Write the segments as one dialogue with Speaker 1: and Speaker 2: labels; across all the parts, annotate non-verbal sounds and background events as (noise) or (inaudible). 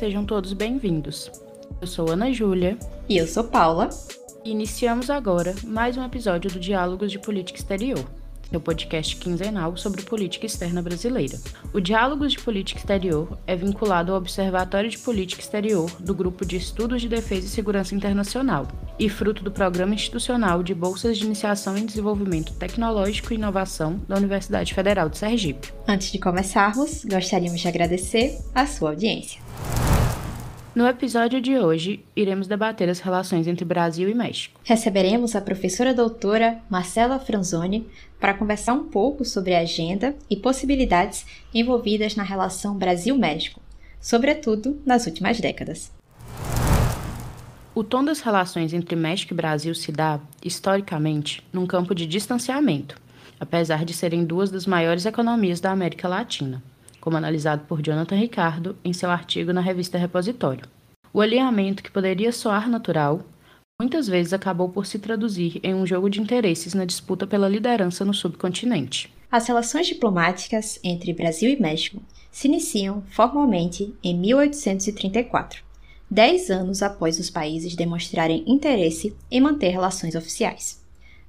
Speaker 1: sejam todos bem-vindos. Eu sou Ana Júlia.
Speaker 2: E eu sou Paula.
Speaker 1: E iniciamos agora mais um episódio do Diálogos de Política Exterior, seu podcast quinzenal sobre política externa brasileira. O Diálogos de Política Exterior é vinculado ao Observatório de Política Exterior do Grupo de Estudos de Defesa e Segurança Internacional e fruto do Programa Institucional de Bolsas de Iniciação em Desenvolvimento Tecnológico e Inovação da Universidade Federal de Sergipe.
Speaker 2: Antes de começarmos, gostaríamos de agradecer a sua audiência.
Speaker 1: No episódio de hoje, iremos debater as relações entre Brasil e México.
Speaker 2: Receberemos a professora doutora Marcela Franzoni para conversar um pouco sobre a agenda e possibilidades envolvidas na relação Brasil-México, sobretudo nas últimas décadas.
Speaker 1: O tom das relações entre México e Brasil se dá, historicamente, num campo de distanciamento, apesar de serem duas das maiores economias da América Latina como analisado por Jonathan Ricardo em seu artigo na revista Repositório. O alinhamento que poderia soar natural, muitas vezes acabou por se traduzir em um jogo de interesses na disputa pela liderança no subcontinente.
Speaker 2: As relações diplomáticas entre Brasil e México se iniciam formalmente em 1834, dez anos após os países demonstrarem interesse em manter relações oficiais.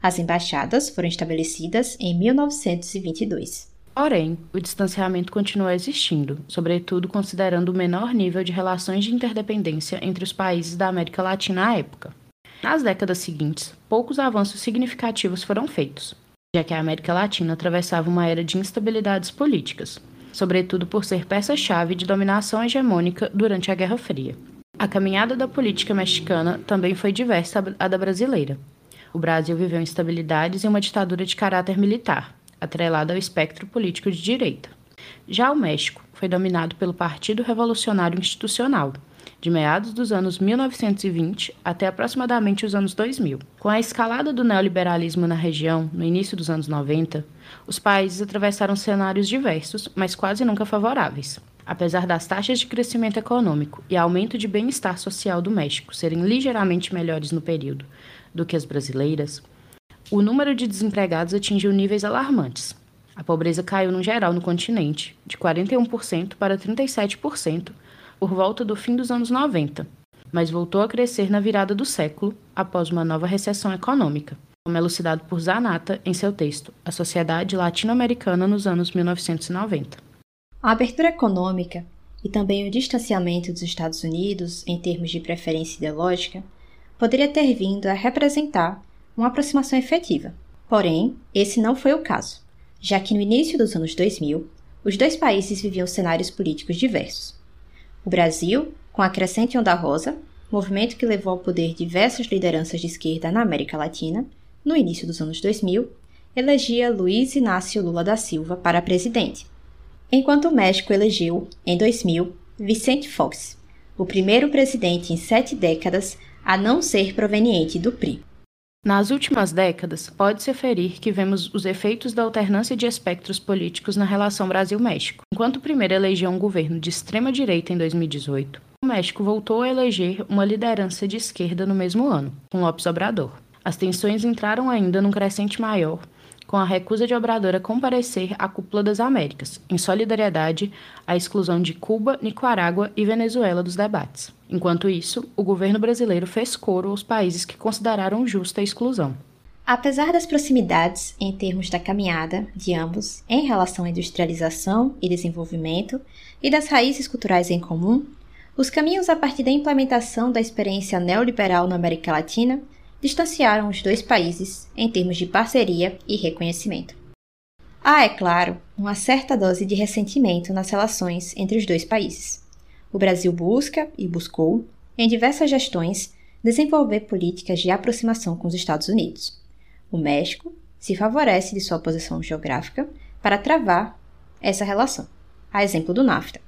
Speaker 2: As embaixadas foram estabelecidas em 1922.
Speaker 1: Porém, o distanciamento continua existindo, sobretudo considerando o menor nível de relações de interdependência entre os países da América Latina à época. Nas décadas seguintes, poucos avanços significativos foram feitos, já que a América Latina atravessava uma era de instabilidades políticas, sobretudo por ser peça-chave de dominação hegemônica durante a Guerra Fria. A caminhada da política mexicana também foi diversa à da brasileira. O Brasil viveu instabilidades e uma ditadura de caráter militar, atrelada ao espectro político de direita. Já o México foi dominado pelo Partido Revolucionário Institucional, de meados dos anos 1920 até aproximadamente os anos 2000. Com a escalada do neoliberalismo na região, no início dos anos 90, os países atravessaram cenários diversos, mas quase nunca favoráveis. Apesar das taxas de crescimento econômico e aumento de bem-estar social do México serem ligeiramente melhores no período do que as brasileiras, o número de desempregados atingiu níveis alarmantes. A pobreza caiu no geral no continente, de 41% para 37% por volta do fim dos anos 90, mas voltou a crescer na virada do século, após uma nova recessão econômica, como elucidado por Zanata em seu texto A Sociedade Latino-Americana nos anos 1990.
Speaker 2: A abertura econômica e também o distanciamento dos Estados Unidos em termos de preferência ideológica poderia ter vindo a representar uma aproximação efetiva. Porém, esse não foi o caso, já que no início dos anos 2000, os dois países viviam cenários políticos diversos. O Brasil, com a crescente Onda Rosa, movimento que levou ao poder diversas lideranças de esquerda na América Latina, no início dos anos 2000, elegia Luiz Inácio Lula da Silva para presidente, enquanto o México elegeu, em 2000, Vicente Fox, o primeiro presidente em sete décadas a não ser proveniente do PRI.
Speaker 1: Nas últimas décadas, pode-se aferir que vemos os efeitos da alternância de espectros políticos na relação Brasil-México. Enquanto o primeiro elegeu um governo de extrema-direita em 2018, o México voltou a eleger uma liderança de esquerda no mesmo ano, com Lopes Obrador. As tensões entraram ainda num crescente maior com a recusa de Obrador a comparecer à Cúpula das Américas, em solidariedade à exclusão de Cuba, Nicarágua e Venezuela dos debates. Enquanto isso, o governo brasileiro fez coro aos países que consideraram justa a exclusão.
Speaker 2: Apesar das proximidades em termos da caminhada de ambos em relação à industrialização e desenvolvimento e das raízes culturais em comum, os caminhos a partir da implementação da experiência neoliberal na América Latina distanciaram os dois países em termos de parceria e reconhecimento. Há, é claro, uma certa dose de ressentimento nas relações entre os dois países. O Brasil busca e buscou, em diversas gestões, desenvolver políticas de aproximação com os Estados Unidos. O México se favorece de sua posição geográfica para travar essa relação, a exemplo do NAFTA.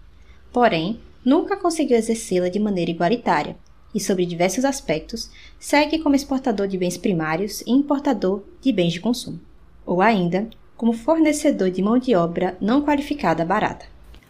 Speaker 2: Porém, nunca conseguiu exercê-la de maneira igualitária, e, sobre diversos aspectos, segue como exportador de bens primários e importador de bens de consumo, ou ainda como fornecedor de mão de obra não qualificada barata.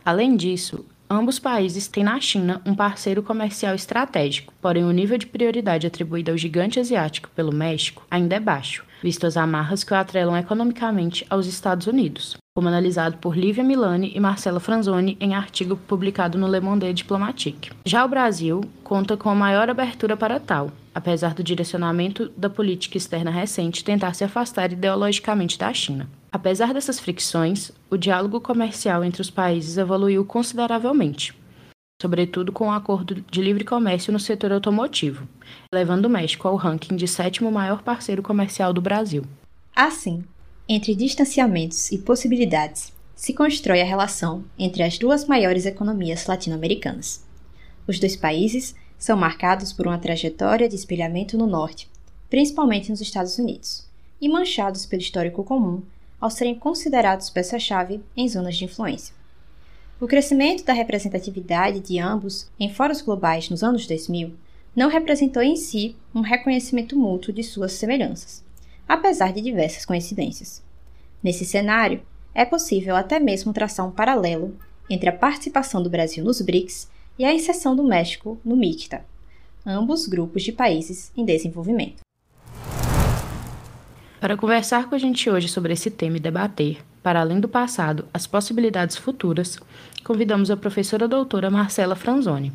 Speaker 1: Além disso, ambos países têm na China um parceiro comercial estratégico, porém o nível de prioridade atribuído ao gigante asiático pelo México ainda é baixo, visto as amarras que o atrelam economicamente aos Estados Unidos, como analisado por Lívia Milani e Marcela Franzoni em artigo publicado no Le Monde Diplomatique. Já o Brasil conta com a maior abertura para tal, apesar do direcionamento da política externa recente tentar se afastar ideologicamente da China. Apesar dessas fricções, o diálogo comercial entre os países evoluiu consideravelmente, sobretudo com o acordo de livre comércio no setor automotivo, levando o México ao ranking de sétimo maior parceiro comercial do Brasil.
Speaker 2: Assim, entre distanciamentos e possibilidades, se constrói a relação entre as duas maiores economias latino-americanas. Os dois países são marcados por uma trajetória de espelhamento no norte, principalmente nos Estados Unidos, e manchados pelo histórico comum ao serem considerados peça-chave em zonas de influência. O crescimento da representatividade de ambos em fóruns globais nos anos 2000 não representou em si um reconhecimento mútuo de suas semelhanças, apesar de diversas coincidências. Nesse cenário, é possível até mesmo traçar um paralelo entre a participação do Brasil nos BRICS e a inserção do México no MICTA, ambos grupos de países em desenvolvimento.
Speaker 1: Para conversar com a gente hoje sobre esse tema e debater, para além do passado, as possibilidades futuras, convidamos a professora doutora Marcela Franzoni.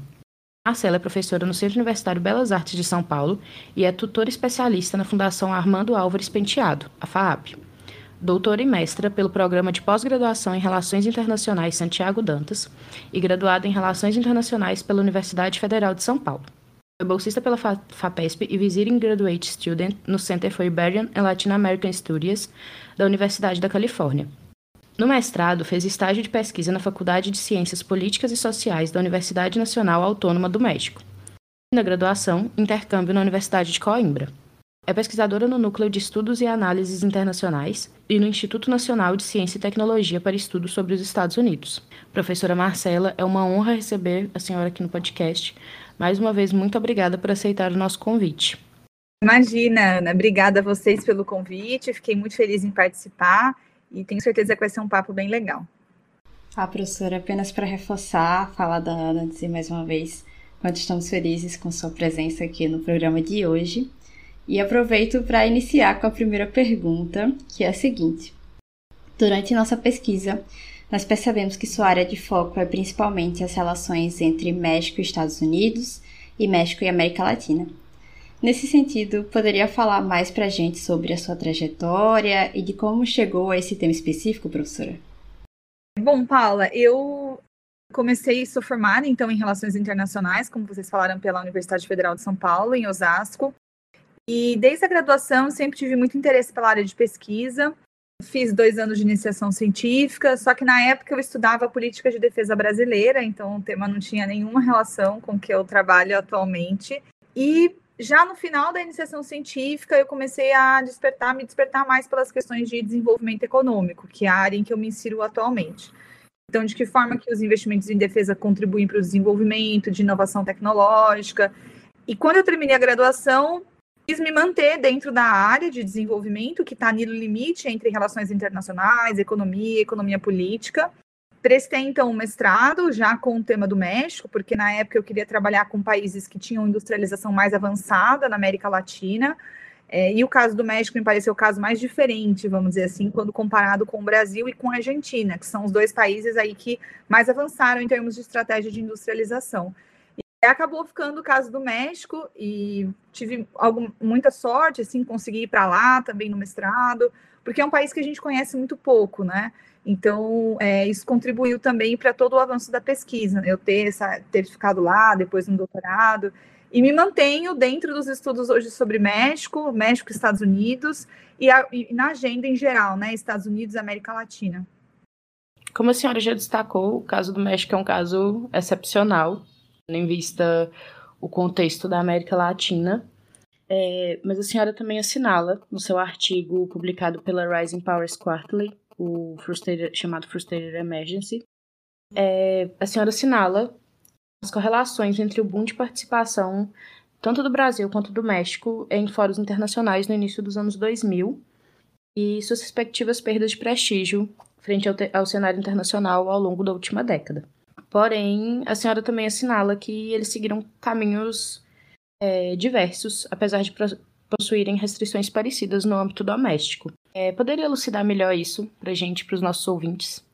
Speaker 1: Marcela é professora no Centro Universitário Belas Artes de São Paulo e é tutora especialista na Fundação Armando Álvares Penteado, a FAAP. Doutora e mestra pelo Programa de Pós-Graduação em Relações Internacionais Santiago Dantas e graduada em Relações Internacionais pela Universidade Federal de São Paulo. Foi bolsista pela FAPESP e Visiting Graduate Student no Center for Iberian and Latin American Studies da Universidade da Califórnia, no mestrado, fez estágio de pesquisa na Faculdade de Ciências Políticas e Sociais da Universidade Nacional Autônoma do México. E na graduação, intercâmbio na Universidade de Coimbra. É pesquisadora no Núcleo de Estudos e Análises Internacionais e no Instituto Nacional de Ciência e Tecnologia para Estudos sobre os Estados Unidos. Professora Marcela, é uma honra receber a senhora aqui no podcast. Mais uma vez, muito obrigada por aceitar o nosso convite.
Speaker 3: Imagina, Ana. Obrigada a vocês pelo convite. Fiquei muito feliz em participar e tenho certeza que vai ser um papo bem legal.
Speaker 2: Ah, professora, apenas para reforçar a fala da Ana, dizer mais uma vez quanto estamos felizes com sua presença aqui no programa de hoje. E aproveito para iniciar com a primeira pergunta, que é a seguinte: Durante nossa pesquisa, nós percebemos que sua área de foco é principalmente as relações entre México e Estados Unidos e México e América Latina. Nesse sentido, poderia falar mais para a gente sobre a sua trajetória e de como chegou a esse tema específico, professora?
Speaker 3: Bom, Paula, eu comecei, sou formada então em Relações Internacionais, como vocês falaram, pela Universidade Federal de São Paulo, em Osasco. E desde a graduação sempre tive muito interesse pela área de pesquisa. Fiz dois anos de iniciação científica, só que na época eu estudava política de defesa brasileira, então o tema não tinha nenhuma relação com o que eu trabalho atualmente. E já no final da iniciação científica, eu comecei a despertar, me despertar mais pelas questões de desenvolvimento econômico, que é a área em que eu me insiro atualmente. Então, de que forma que os investimentos em defesa contribuem para o desenvolvimento de inovação tecnológica. E quando eu terminei a graduação, quis me manter dentro da área de desenvolvimento, que está no limite entre relações internacionais, economia, economia política. Prestei, então, um mestrado já com o tema do México, porque na época eu queria trabalhar com países que tinham industrialização mais avançada na América Latina. É, e o caso do México me pareceu o caso mais diferente, vamos dizer assim, quando comparado com o Brasil e com a Argentina, que são os dois países aí que mais avançaram em termos de estratégia de industrialização. E acabou ficando o caso do México e tive algum, muita sorte, assim, consegui ir para lá também no mestrado, porque é um país que a gente conhece muito pouco, né? Então, é, isso contribuiu também para todo o avanço da pesquisa, né? eu ter, essa, ter ficado lá, depois no doutorado, e me mantenho dentro dos estudos hoje sobre México, México e Estados Unidos, e, a, e na agenda em geral, né? Estados Unidos América Latina.
Speaker 1: Como a senhora já destacou, o caso do México é um caso excepcional, em vista o contexto da América Latina. É, mas a senhora também assinala no seu artigo publicado pela Rising Powers Quarterly o Frustrated, chamado Frustrated Emergency, é, a senhora assinala as correlações entre o boom de participação tanto do Brasil quanto do México em fóruns internacionais no início dos anos 2000 e suas respectivas perdas de prestígio frente ao, ao cenário internacional ao longo da última década. Porém, a senhora também assinala que eles seguiram caminhos é, diversos, apesar de possuírem restrições parecidas no âmbito doméstico. É, poderia elucidar melhor isso para a gente, para os nossos ouvintes?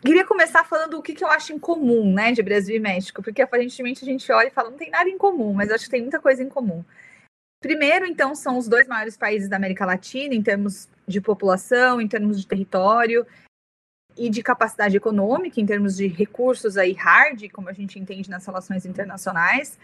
Speaker 3: Queria começar falando o que, que eu acho em comum, né, de Brasil e México, porque aparentemente a gente olha e fala, não tem nada em comum, mas acho que tem muita coisa em comum. Primeiro, então, são os dois maiores países da América Latina em termos de população, em termos de território e de capacidade econômica, em termos de recursos aí hard, como a gente entende nas relações internacionais.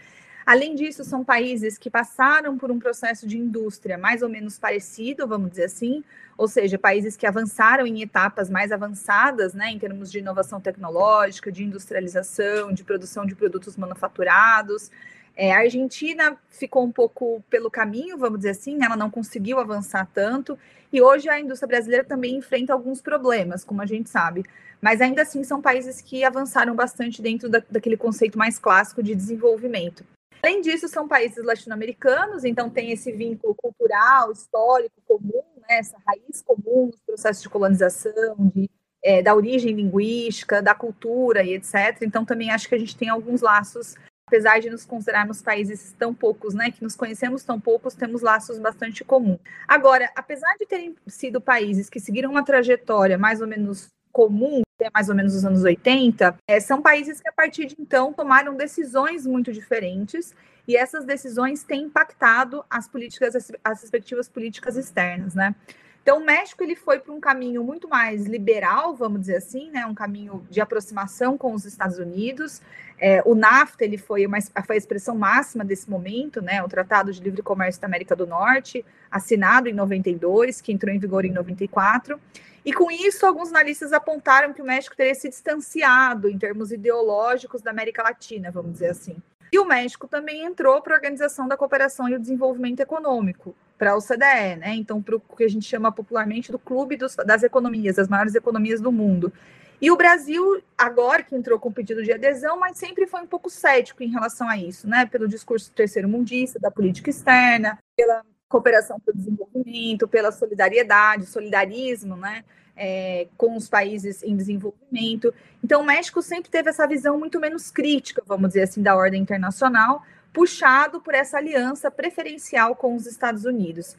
Speaker 3: Além disso, são países que passaram por um processo de indústria mais ou menos parecido, vamos dizer assim, ou seja, países que avançaram em etapas mais avançadas, né, em termos de inovação tecnológica, de industrialização, de produção de produtos manufaturados. É, a Argentina ficou um pouco pelo caminho, vamos dizer assim, ela não conseguiu avançar tanto, e hoje a indústria brasileira também enfrenta alguns problemas, como a gente sabe. Mas ainda assim são países que avançaram bastante dentro da, daquele conceito mais clássico de desenvolvimento. Além disso, são países latino-americanos, então tem esse vínculo cultural, histórico comum, né, essa raiz comum nos processos de colonização, de, é, da origem linguística, da cultura e etc. Então também acho que a gente tem alguns laços, apesar de nos considerarmos países tão poucos, né, que nos conhecemos tão poucos, temos laços bastante comuns. Agora, apesar de terem sido países que seguiram uma trajetória mais ou menos comum, até mais ou menos os anos 80, é, são países que a partir de então tomaram decisões muito diferentes e essas decisões têm impactado as políticas, as respectivas políticas externas, né? Então, o México ele foi para um caminho muito mais liberal, vamos dizer assim, né? Um caminho de aproximação com os Estados Unidos. É, o NAFTA ele foi, uma, foi a expressão máxima desse momento, né? O Tratado de Livre Comércio da América do Norte, assinado em 92, que entrou em vigor em 94. E com isso, alguns analistas apontaram que o México teria se distanciado em termos ideológicos da América Latina, vamos dizer assim. E o México também entrou para a Organização da Cooperação e o Desenvolvimento Econômico, para a OCDE, né? Então, para o que a gente chama popularmente do Clube dos, das Economias, das maiores economias do mundo. E o Brasil, agora que entrou com pedido de adesão, mas sempre foi um pouco cético em relação a isso, né? Pelo discurso terceiro mundista, da política externa, pela cooperação para o desenvolvimento, pela solidariedade, solidarismo, né? É, com os países em desenvolvimento. Então, o México sempre teve essa visão muito menos crítica, vamos dizer assim, da ordem internacional, puxado por essa aliança preferencial com os Estados Unidos.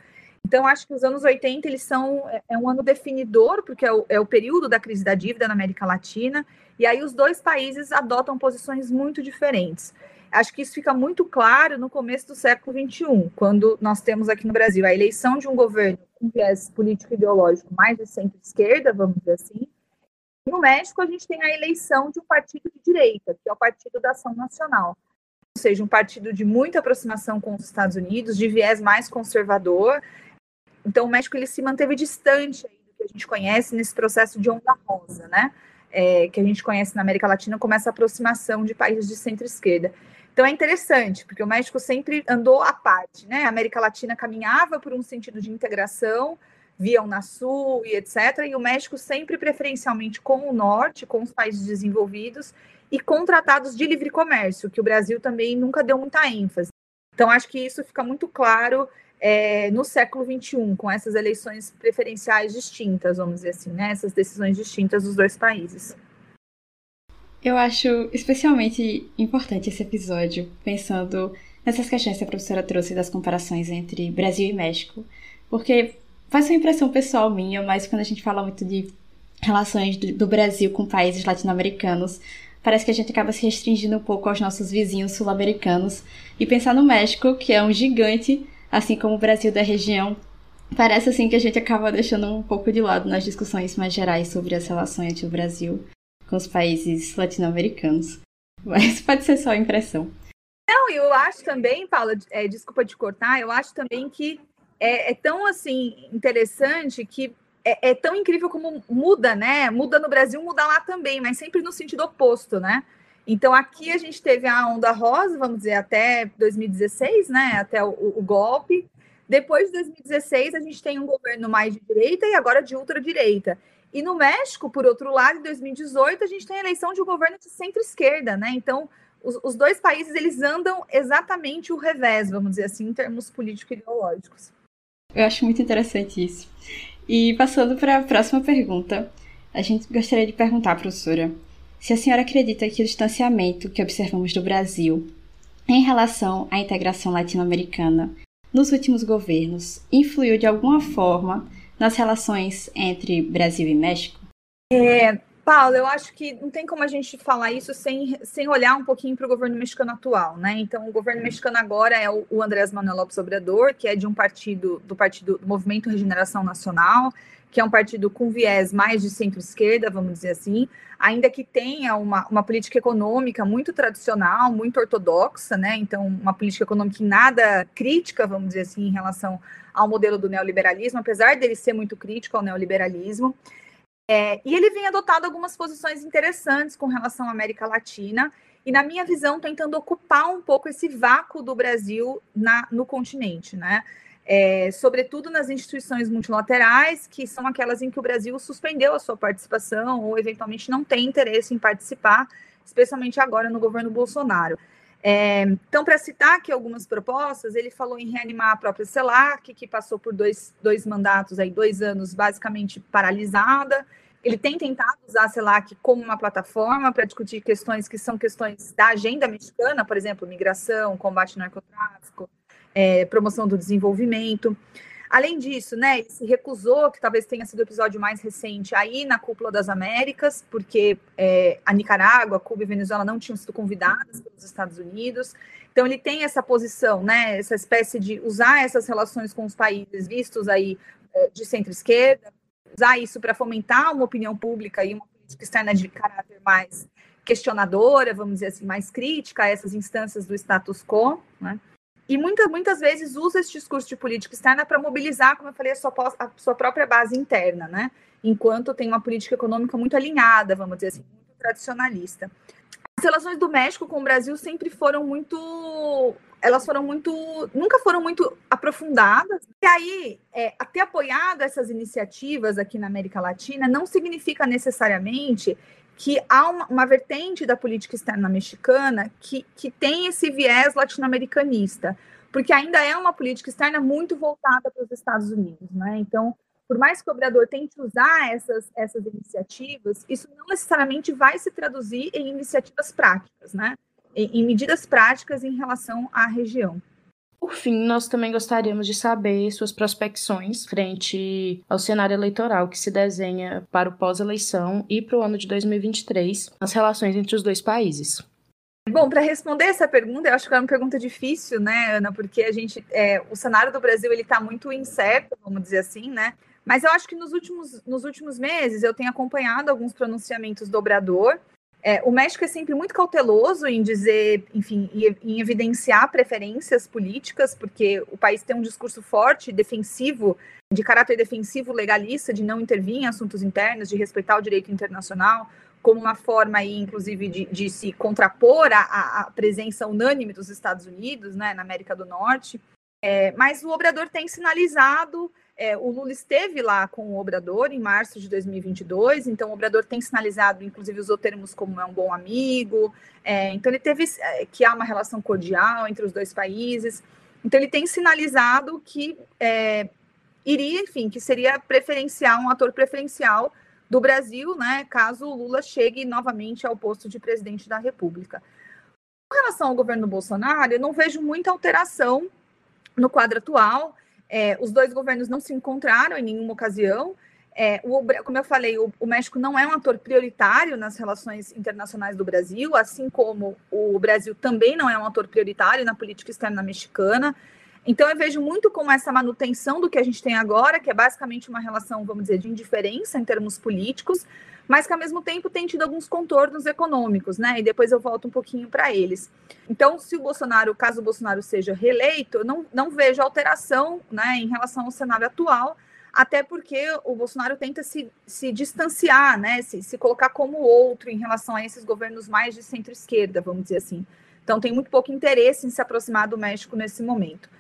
Speaker 3: Então, acho que os anos 80 eles são é, é um ano definidor, porque é o, é o período da crise da dívida na América Latina, e aí os dois países adotam posições muito diferentes. Acho que isso fica muito claro no começo do século XXI, quando nós temos aqui no Brasil a eleição de um governo com viés político ideológico mais de centro-esquerda, vamos dizer assim. No México, a gente tem a eleição de um partido de direita, que é o Partido da Ação Nacional. Ou seja, um partido de muita aproximação com os Estados Unidos, de viés mais conservador. Então, o México ele se manteve distante do que a gente conhece nesse processo de onda rosa, né? É, que a gente conhece na América Latina como essa aproximação de países de centro-esquerda. Então é interessante, porque o México sempre andou à parte, né? A América Latina caminhava por um sentido de integração, via Unasul e etc. E o México sempre preferencialmente com o norte, com os países desenvolvidos e com tratados de livre comércio, que o Brasil também nunca deu muita ênfase. Então acho que isso fica muito claro é, no século XXI, com essas eleições preferenciais distintas, vamos dizer assim, né? Essas decisões distintas dos dois países.
Speaker 2: Eu acho especialmente importante esse episódio, pensando nessas questões que a professora trouxe das comparações entre Brasil e México, porque faz uma impressão pessoal minha, mas quando a gente fala muito de relações do Brasil com países latino-americanos, parece que a gente acaba se restringindo um pouco aos nossos vizinhos sul-americanos. E pensar no México, que é um gigante, assim como o Brasil da região, parece assim que a gente acaba deixando um pouco de lado nas discussões mais gerais sobre as relações entre o Brasil com os países latino-americanos. (laughs) Mas pode ser só impressão.
Speaker 3: Não, eu acho também, Paula, é, desculpa de cortar, eu acho também que é, é tão assim interessante que é, é, tão incrível como muda, né? Muda no Brasil, muda lá também, mas sempre no sentido oposto, né? Então aqui a gente teve a onda rosa, vamos dizer, até 2016, né? Até o, o golpe. Depois de 2016, a gente tem um governo mais de direita e agora de ultradireita. E no México, por outro lado, em 2018, a gente tem a eleição de um governo de centro-esquerda, né? Então, os, os, dois países eles andam exatamente o revés, vamos dizer assim, em termos político-ideológicos.
Speaker 2: Eu acho muito interessante isso. E passando para a próxima pergunta, a gente gostaria de perguntar, professora, se a senhora acredita que o distanciamento que observamos do Brasil em relação à integração latino-americana nos últimos governos influiu de alguma forma nas relações entre Brasil e México?
Speaker 3: É, Paulo, eu acho que não tem como a gente falar isso sem, sem olhar um pouquinho para o governo mexicano atual, né? Então, o governo mexicano agora é o, o Andrés Manuel López Obrador, que é de um partido, do partido do Movimento Regeneração Nacional, que é um partido com viés mais de centro-esquerda, vamos dizer assim, ainda que tenha uma, uma política econômica muito tradicional, muito ortodoxa, né? Então, uma política econômica nada crítica, vamos dizer assim, em relação ao modelo do neoliberalismo, apesar dele ser muito crítico ao neoliberalismo. É, e ele vem adotado algumas posições interessantes com relação à América Latina, e, na minha visão, tentando ocupar um pouco esse vácuo do Brasil na, no continente, né? É, sobretudo nas instituições multilaterais, que são aquelas em que o Brasil suspendeu a sua participação ou, eventualmente, não tem interesse em participar, especialmente agora no governo Bolsonaro. É, então, para citar aqui algumas propostas, ele falou em reanimar a própria CELAC, que passou por dois, dois mandatos, aí, dois anos basicamente paralisada. Ele tem tentado usar a CELAC como uma plataforma para discutir questões que são questões da agenda mexicana, por exemplo, migração, combate ao narcotráfico, é, promoção do desenvolvimento. Além disso, né, ele se recusou, que talvez tenha sido o episódio mais recente, aí na Cúpula das Américas, porque é, a Nicarágua, Cuba e Venezuela não tinham sido convidadas pelos Estados Unidos. Então ele tem essa posição, né, essa espécie de usar essas relações com os países vistos aí é, de centro-esquerda, usar isso para fomentar uma opinião pública e uma política externa de caráter mais questionadora, vamos dizer assim, mais crítica a essas instâncias do status quo, né? E muita, muitas vezes usa esse discurso de política externa para mobilizar, como eu falei, a sua, a sua, própria base interna, né? Enquanto tem uma política econômica muito alinhada, vamos dizer assim, muito tradicionalista. As relações do México com o Brasil sempre foram muito. Elas foram muito. nunca foram muito aprofundadas. E aí, é, até apoiado essas iniciativas aqui na América Latina, não significa necessariamente que há uma, uma, vertente da política externa mexicana que, que tem esse viés latino-americanista, porque ainda é uma política externa muito voltada para os Estados Unidos, né? Então, por mais que o Obrador tente usar essas, essas iniciativas, isso não necessariamente vai se traduzir em iniciativas práticas, né? Em, em medidas práticas em relação à região.
Speaker 1: Por fim, nós também gostaríamos de saber suas prospecções frente ao cenário eleitoral que se desenha para o pós-eleição e para o ano de 2023, as relações entre os dois países.
Speaker 3: Bom, para responder essa pergunta, eu acho que é uma pergunta difícil, né, Ana, porque a gente, é, o cenário do Brasil ele está muito incerto, vamos dizer assim, né? Mas eu acho que nos últimos, nos últimos meses eu tenho acompanhado alguns pronunciamentos do Obrador é, o México é sempre muito cauteloso em dizer, enfim, em evidenciar preferências políticas, porque o país tem um discurso forte, defensivo, de caráter defensivo, legalista, de não intervir em assuntos internos, de respeitar o direito internacional, como uma forma aí, inclusive, de, de se contrapor à, à, presença unânime dos Estados Unidos, né, na América do Norte. É, mas o Obrador tem sinalizado é, o Lula esteve lá com o Obrador em março de 2022, então o Obrador tem sinalizado, inclusive, usou termos como é um bom amigo, é, então ele teve é, que há uma relação cordial entre os dois países, então ele tem sinalizado que é, iria, enfim, que seria preferencial, um ator preferencial do Brasil, né, caso o Lula chegue novamente ao posto de presidente da República. Com relação ao governo Bolsonaro, eu não vejo muita alteração no quadro atual. É, os dois governos não se encontraram em nenhuma ocasião. É, o, como eu falei, o, o, México não é um ator prioritário nas relações internacionais do Brasil, assim como o Brasil também não é um ator prioritário na política externa mexicana. Então, eu vejo muito como essa manutenção do que a gente tem agora, que é basicamente uma relação, vamos dizer, de indiferença em termos políticos, mas que ao mesmo tempo tem tido alguns contornos econômicos, né? E depois eu volto um pouquinho para eles. Então, se o Bolsonaro, caso o Bolsonaro seja reeleito, eu não, não vejo alteração né, em relação ao cenário atual, até porque o Bolsonaro tenta se, se distanciar, né? Se, se colocar como outro em relação a esses governos mais de centro-esquerda, vamos dizer assim. Então, tem muito pouco interesse em se aproximar do México nesse momento.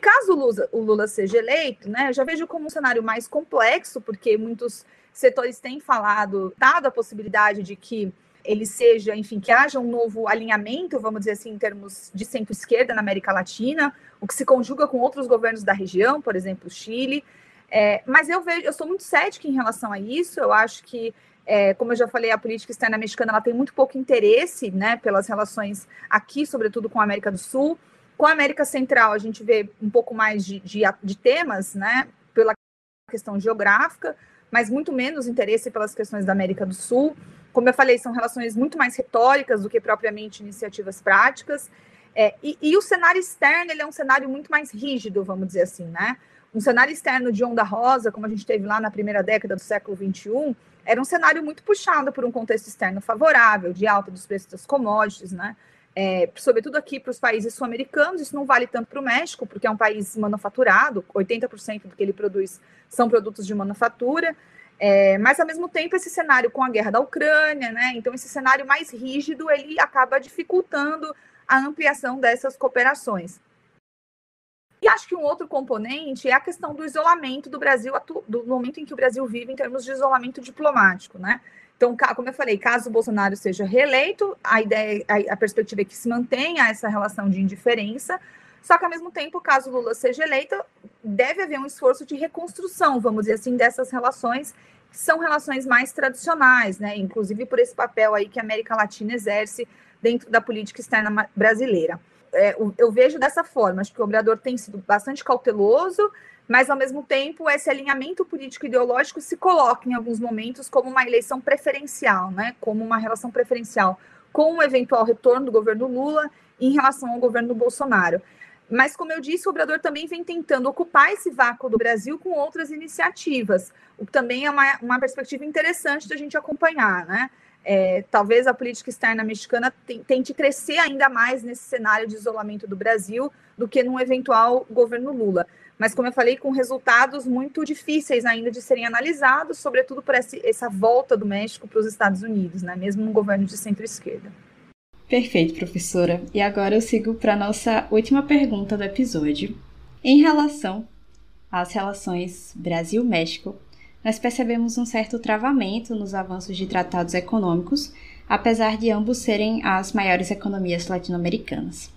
Speaker 3: Caso o Lula, o Lula seja eleito, né, já vejo como um cenário mais complexo, porque muitos setores têm falado, dado a possibilidade de que ele seja, enfim, que haja um novo alinhamento, vamos dizer assim, em termos de centro-esquerda na América Latina, o que se conjuga com outros governos da região, por exemplo, Chile. É, mas eu vejo, eu sou muito cética em relação a isso. Eu acho que, é, como eu já falei, a política externa mexicana ela tem muito pouco interesse, né, pelas relações aqui, sobretudo com a América do Sul. Com a América Central, a gente vê um pouco mais de, de, de temas, né, pela questão geográfica, mas muito menos interesse pelas questões da América do Sul. Como eu falei, são relações muito mais retóricas do que propriamente iniciativas práticas. É, e, e, o cenário externo ele é um cenário muito mais rígido, vamos dizer assim, né? Um cenário externo de onda rosa, como a gente teve lá na primeira década do século XXI, era um cenário muito puxado por um contexto externo favorável, de alta dos preços das commodities, né? É, sobretudo aqui para os países sul-americanos, isso não vale tanto para o México, porque é um país manufaturado, 80% do que ele produz são produtos de manufatura, é, mas ao mesmo tempo esse cenário com a guerra da Ucrânia, né? Então esse cenário mais rígido ele acaba dificultando a ampliação dessas cooperações. E acho que um outro componente é a questão do isolamento do Brasil, do momento em que o Brasil vive em termos de isolamento diplomático, né? Então, como eu falei, caso o Bolsonaro seja reeleito, a ideia, a, perspectiva é que se mantenha essa relação de indiferença, só que ao mesmo tempo, caso Lula seja eleito, deve haver um esforço de reconstrução, vamos dizer assim, dessas relações que são relações mais tradicionais, né? Inclusive por esse papel aí que a América Latina exerce dentro da política externa brasileira é, eu vejo dessa forma. Acho que o Obrador tem sido bastante cauteloso, mas ao mesmo tempo esse alinhamento político ideológico se coloca em alguns momentos como uma eleição preferencial, né? Como uma relação preferencial com o eventual retorno do governo Lula em relação ao governo Bolsonaro. Mas, como eu disse, o Obrador também vem tentando ocupar esse vácuo do Brasil com outras iniciativas, o que também é uma, uma perspectiva interessante da gente acompanhar, né? É, talvez a política externa mexicana tente crescer ainda mais nesse cenário de isolamento do Brasil do que num eventual governo Lula. Mas, como eu falei, com resultados muito difíceis ainda de serem analisados, sobretudo por essa, essa volta do México para os Estados Unidos, né? mesmo no governo de centro-esquerda.
Speaker 2: Perfeito, professora. E agora eu sigo para a nossa última pergunta do episódio. Em relação às relações Brasil-México, nós percebemos um certo travamento nos avanços de tratados econômicos, apesar de ambos serem as maiores economias latino-americanas.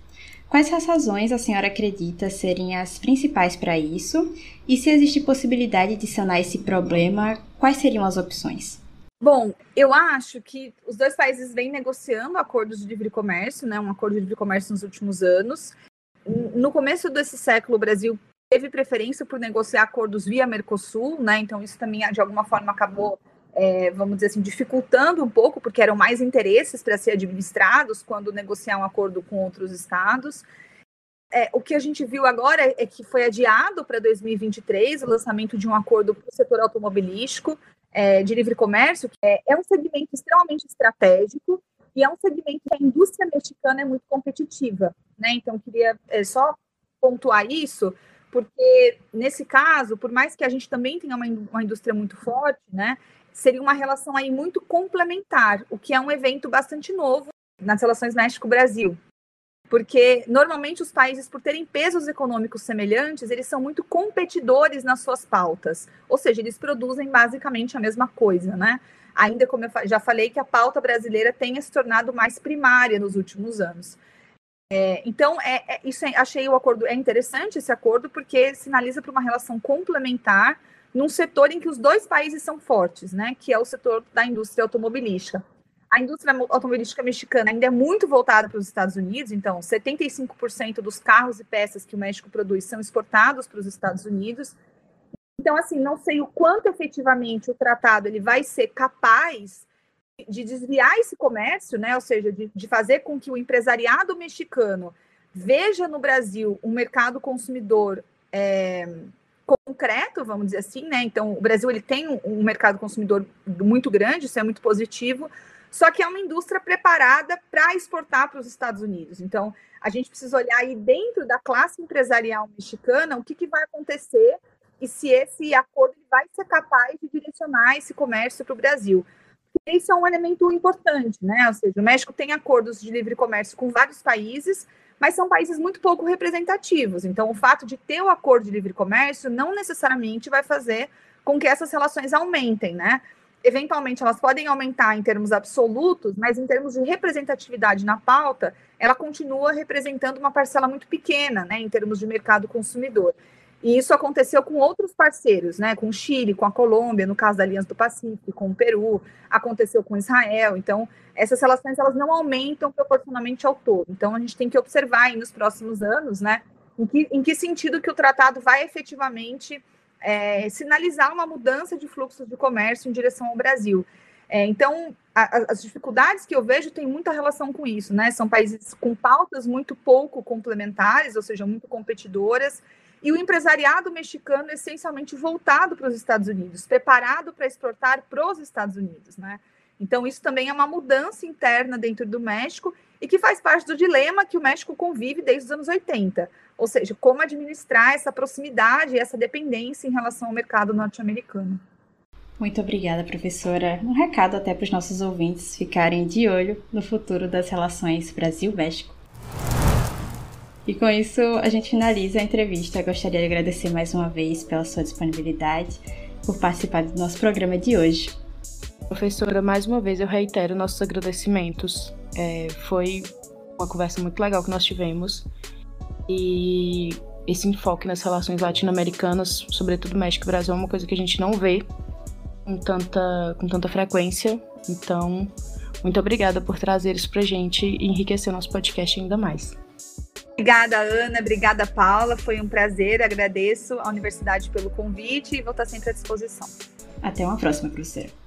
Speaker 2: Quais as razões a senhora acredita serem as principais para isso? E se existe possibilidade de sanar esse problema, quais seriam as opções?
Speaker 3: Bom, eu acho que os dois países vêm negociando acordos de livre comércio, né, um acordo de livre comércio nos últimos anos. No começo desse século, o Brasil teve preferência por negociar acordos via Mercosul, né? Então isso também de alguma forma acabou, é, vamos dizer assim, dificultando um pouco, porque eram mais interesses para ser administrados quando negociar um acordo com outros estados. É, o que a gente viu agora é que foi adiado para 2023 o lançamento de um acordo para o setor automobilístico é, de livre comércio, que é, é um segmento extremamente estratégico e é um segmento que a indústria mexicana é muito competitiva, né? Então queria é, só pontuar isso, porque nesse caso, por mais que a gente também tenha uma, uma indústria muito forte, né, seria uma relação aí muito complementar, o que é um evento bastante novo nas relações México-Brasil. Porque normalmente os países, por terem pesos econômicos semelhantes, eles são muito competidores nas suas pautas. Ou seja, eles produzem basicamente a mesma coisa, né? Ainda como eu já falei que a pauta brasileira tenha se tornado mais primária nos últimos anos. É, então, é, é, isso é, achei o acordo é interessante esse acordo porque sinaliza para uma relação complementar num setor em que os dois países são fortes, né? Que é o setor da indústria automobilística. A indústria automobilística mexicana ainda é muito voltada para os Estados Unidos, então 75% dos carros e peças que o México produz são exportados para os Estados Unidos. Então, assim, não sei o quanto efetivamente o tratado ele vai ser capaz de desviar esse comércio, né? Ou seja, de, de fazer com que o empresariado mexicano veja no Brasil um mercado consumidor é, concreto, vamos dizer assim, né? Então, o Brasil ele tem um, um, mercado consumidor muito grande, isso é muito positivo, só que é uma indústria preparada para exportar para os Estados Unidos. Então, a gente precisa olhar aí dentro da classe empresarial mexicana o que, que vai acontecer e se esse acordo vai ser capaz de direcionar esse comércio para o Brasil isso é um elemento importante, né? Ou seja, o México tem acordos de livre comércio com vários países, mas são países muito pouco representativos. Então, o fato de ter o acordo de livre comércio não necessariamente vai fazer com que essas relações aumentem, né? Eventualmente, elas podem aumentar em termos absolutos, mas em termos de representatividade na pauta, ela continua representando uma parcela muito pequena, né, em termos de mercado consumidor. E isso aconteceu com outros parceiros, né? Com o Chile, com a Colômbia, no caso da Aliança do Pacífico, com o Peru, aconteceu com Israel. Então, essas relações elas não aumentam proporcionalmente ao todo. Então, a gente tem que observar aí nos próximos anos, né? Em que, em que sentido que o tratado vai efetivamente é, sinalizar uma mudança de fluxos de comércio em direção ao Brasil. É, então, a, as dificuldades que eu vejo têm muita relação com isso, né? São países com pautas muito pouco complementares, ou seja, muito competidoras, e o empresariado mexicano essencialmente voltado para os Estados Unidos, preparado para exportar para os Estados Unidos, né? Então, isso também é uma mudança interna dentro do México e que faz parte do dilema que o México convive desde os anos 80. Ou seja, como administrar essa proximidade essa dependência em relação ao mercado norte-americano.
Speaker 2: Muito obrigada, professora. Um recado até para os nossos ouvintes ficarem de olho no futuro das relações Brasil-México. E com isso, a gente finaliza a entrevista. Eu gostaria de agradecer mais uma vez pela sua disponibilidade, por participar do nosso programa de hoje.
Speaker 1: Professora, mais uma vez eu reitero nossos agradecimentos. É, foi uma conversa muito legal que nós tivemos e esse enfoque nas relações latino-americanas, sobretudo México e Brasil, é uma coisa que a gente não vê com tanta, com tanta frequência. Então, muito obrigada por trazer isso pra gente e enriquecer nosso podcast ainda mais.
Speaker 3: Obrigada, Ana. Obrigada, Paula. Foi um prazer. Agradeço à universidade pelo convite e vou estar sempre à disposição.
Speaker 2: Até uma próxima, professora.